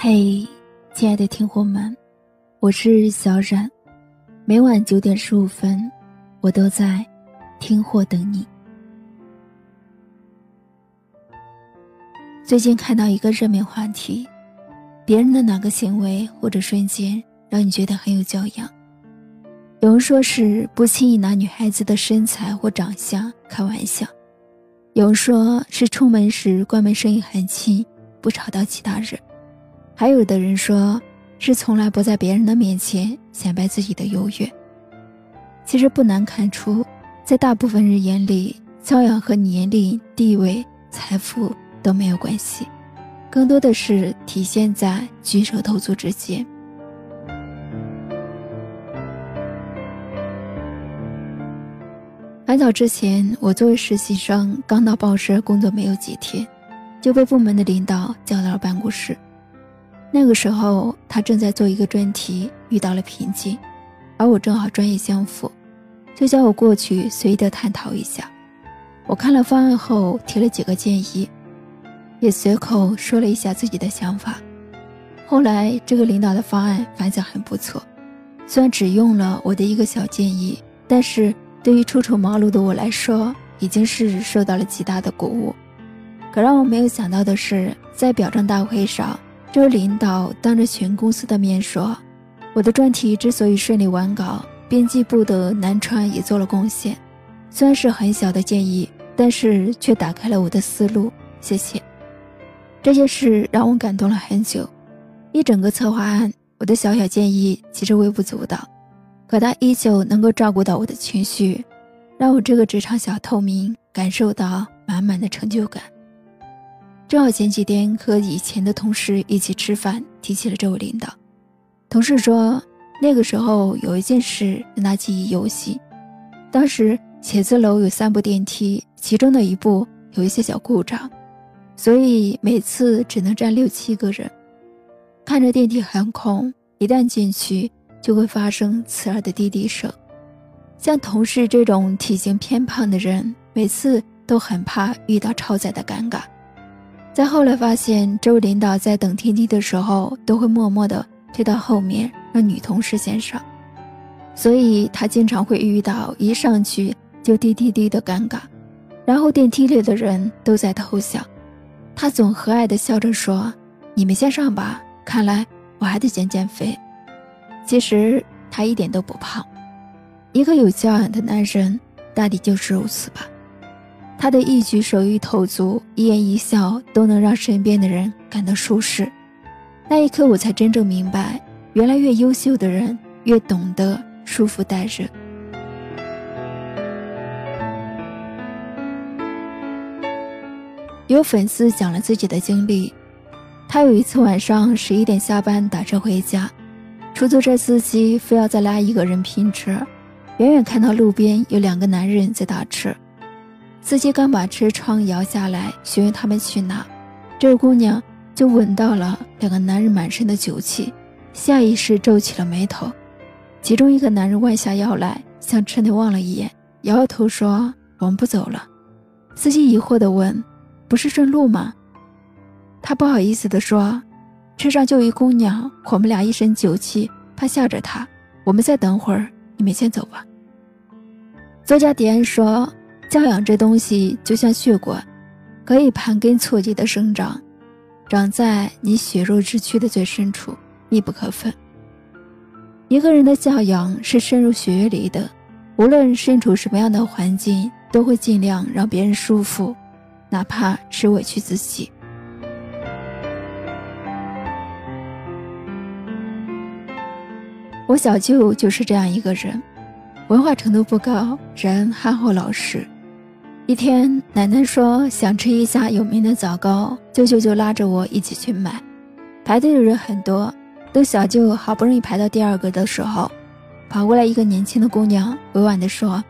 嘿，亲爱的听货们，我是小冉，每晚九点十五分，我都在听货等你。最近看到一个热门话题：别人的哪个行为或者瞬间让你觉得很有教养？有人说是不轻易拿女孩子的身材或长相开玩笑，有人说是出门时关门声音很轻，不吵到其他人。还有的人说，是从来不在别人的面前显摆自己的优越。其实不难看出，在大部分人眼里，教养和年龄、地位、财富都没有关系，更多的是体现在举手投足之间。很早之前，我作为实习生刚到报社工作没有几天，就被部门的领导叫到了办公室。那个时候，他正在做一个专题，遇到了瓶颈，而我正好专业相符，就叫我过去随意的探讨一下。我看了方案后，提了几个建议，也随口说了一下自己的想法。后来，这个领导的方案反响很不错，虽然只用了我的一个小建议，但是对于初出茅庐的我来说，已经是受到了极大的鼓舞。可让我没有想到的是，在表彰大会上。这位领导当着全公司的面说：“我的专题之所以顺利完稿，编辑部的南川也做了贡献。虽然是很小的建议，但是却打开了我的思路。谢谢。”这件事让我感动了很久。一整个策划案，我的小小建议其实微不足道，可他依旧能够照顾到我的情绪，让我这个职场小透明感受到满满的成就感。正好前几天和以前的同事一起吃饭，提起了这位领导。同事说，那个时候有一件事让他记忆犹新。当时写字楼有三部电梯，其中的一部有一些小故障，所以每次只能站六七个人。看着电梯很空，一旦进去就会发生刺耳的滴滴声。像同事这种体型偏胖的人，每次都很怕遇到超载的尴尬。再后来发现，这位领导在等电梯的时候，都会默默地推到后面，让女同事先上，所以他经常会遇到一上去就滴滴滴的尴尬，然后电梯里的人都在偷笑，他总和蔼地笑着说：“你们先上吧，看来我还得减减肥。”其实他一点都不胖，一个有教养的男人，大抵就是如此吧。他的一举手一投足、一言一笑都能让身边的人感到舒适。那一刻，我才真正明白，原来越优秀的人越懂得舒服待人。有粉丝讲了自己的经历，他有一次晚上十一点下班打车回家，出租车司机非要再拉一个人拼车，远远看到路边有两个男人在打车。司机刚把车窗摇下来，询问他们去哪，这位姑娘就闻到了两个男人满身的酒气，下意识皱起了眉头。其中一个男人弯下腰来，向车内望了一眼，摇摇头说：“我们不走了。”司机疑惑地问：“不是顺路吗？”他不好意思地说：“车上就一姑娘，我们俩一身酒气，怕吓着她。我们再等会儿，你们先走吧。”作家迪安说。教养这东西就像血管，可以盘根错节的生长，长在你血肉之躯的最深处，密不可分。一个人的教养是深入血液里的，无论身处什么样的环境，都会尽量让别人舒服，哪怕是委屈自己。我小舅就是这样一个人，文化程度不高，人憨厚老实。一天，奶奶说想吃一家有名的枣糕，舅舅就拉着我一起去买。排队的人很多，等小舅好不容易排到第二个的时候，跑过来一个年轻的姑娘，委婉地说：“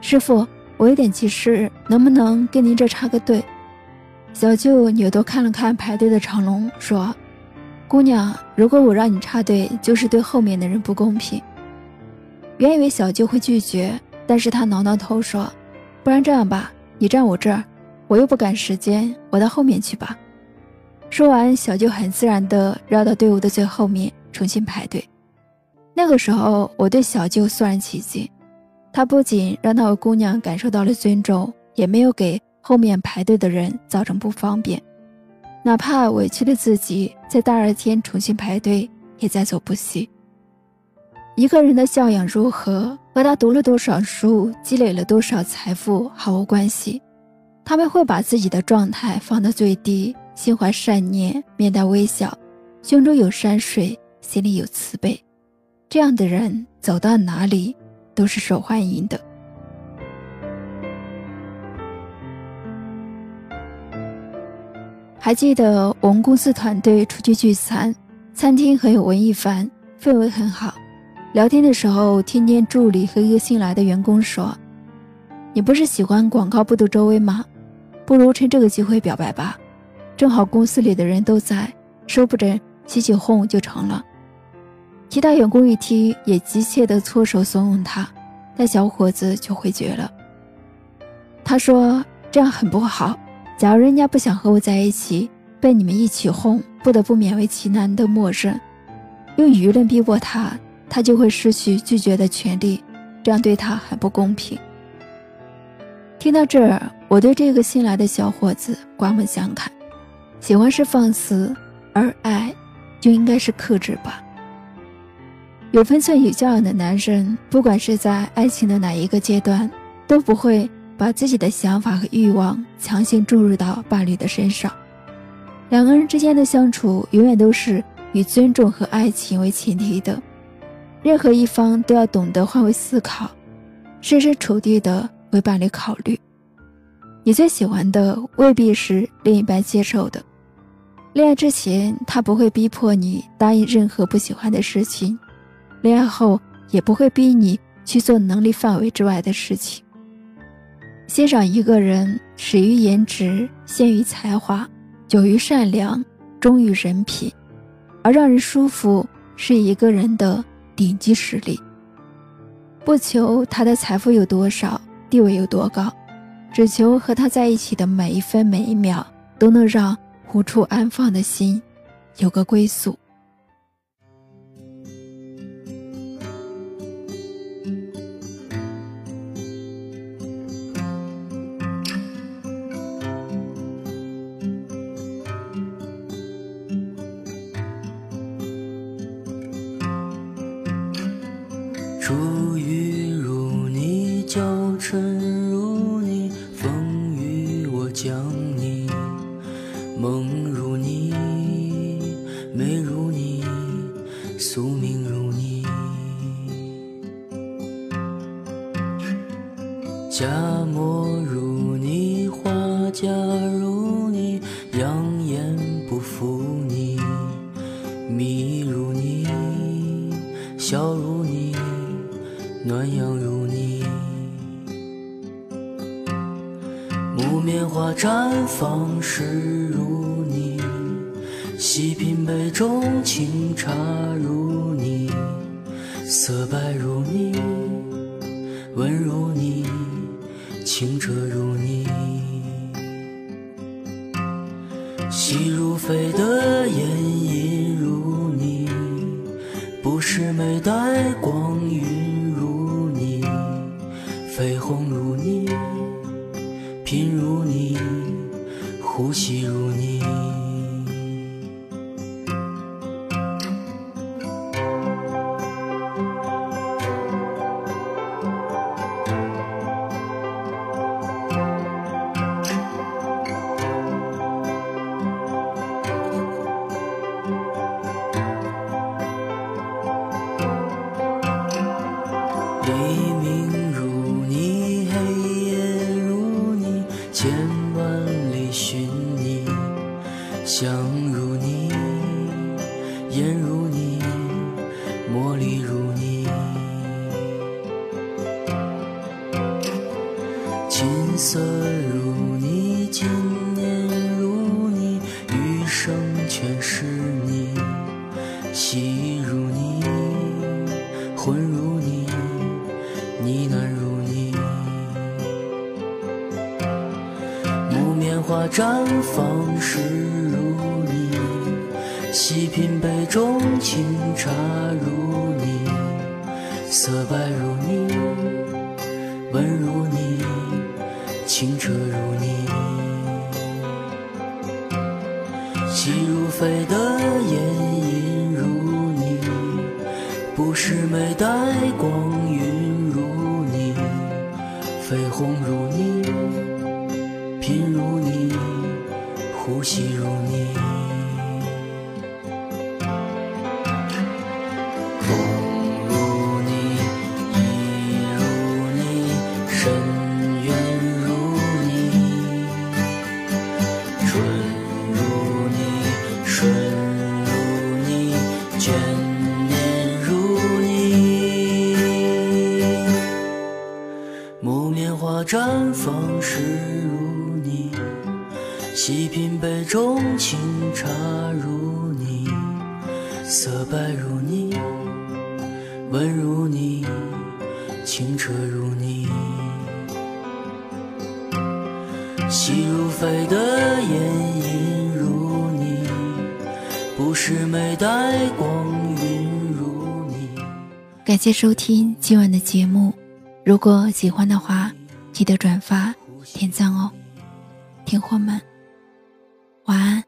师傅，我有点急事，能不能跟您这插个队？”小舅扭头看了看排队的长龙，说：“姑娘，如果我让你插队，就是对后面的人不公平。”原以为小舅会拒绝，但是他挠挠头说。不然这样吧，你站我这儿，我又不赶时间，我到后面去吧。说完，小舅很自然地绕到队伍的最后面，重新排队。那个时候，我对小舅肃然起敬。他不仅让那位姑娘感受到了尊重，也没有给后面排队的人造成不方便。哪怕委屈了自己，在大热天重新排队，也在所不惜。一个人的教养如何，和他读了多少书、积累了多少财富毫无关系。他们会把自己的状态放到最低。心怀善念，面带微笑，胸中有山水，心里有慈悲，这样的人走到哪里都是受欢迎的。还记得我们公司团队出去聚餐，餐厅很有文艺范，氛围很好。聊天的时候，听见助理和一个新来的员工说：“你不是喜欢广告部的周薇吗？不如趁这个机会表白吧。”正好公司里的人都在，说不准起起哄就成了。其他员工一听，也急切地搓手怂恿他，但小伙子就回绝了。他说：“这样很不好。假如人家不想和我在一起，被你们一起哄，不得不勉为其难的默认，用舆论逼迫他，他就会失去拒绝的权利，这样对他很不公平。”听到这儿，我对这个新来的小伙子刮目相看。喜欢是放肆，而爱就应该是克制吧。有分寸、有教养的男人，不管是在爱情的哪一个阶段，都不会把自己的想法和欲望强行注入到伴侣的身上。两个人之间的相处，永远都是以尊重和爱情为前提的。任何一方都要懂得换位思考，设身处地的为伴侣考虑。你最喜欢的，未必是另一半接受的。恋爱之前，他不会逼迫你答应任何不喜欢的事情；恋爱后，也不会逼你去做能力范围之外的事情。欣赏一个人，始于颜值，先于才华，久于善良，忠于人品，而让人舒服是一个人的顶级实力。不求他的财富有多少，地位有多高，只求和他在一起的每一分每一秒都能让。无处安放的心，有个归宿。蜜如你，笑如你，暖阳如你。木棉花绽放时如你，细品杯中清茶如你，色白如你，温如你，清澈如你。细如飞的烟是没带光晕。黎明。清茶如你，色白如你，温如你，清澈如你。细如飞的烟影如你，不是美带光晕如你，绯红如你，品如你，呼吸如你。眷念如你。木棉花绽放时如你，细品杯中清茶如你，色白如你，温如你，清澈如你。细如飞的烟影，不是没带光晕如你。感谢收听今晚的节目，如果喜欢的话，记得转发点赞哦，听货们，晚安。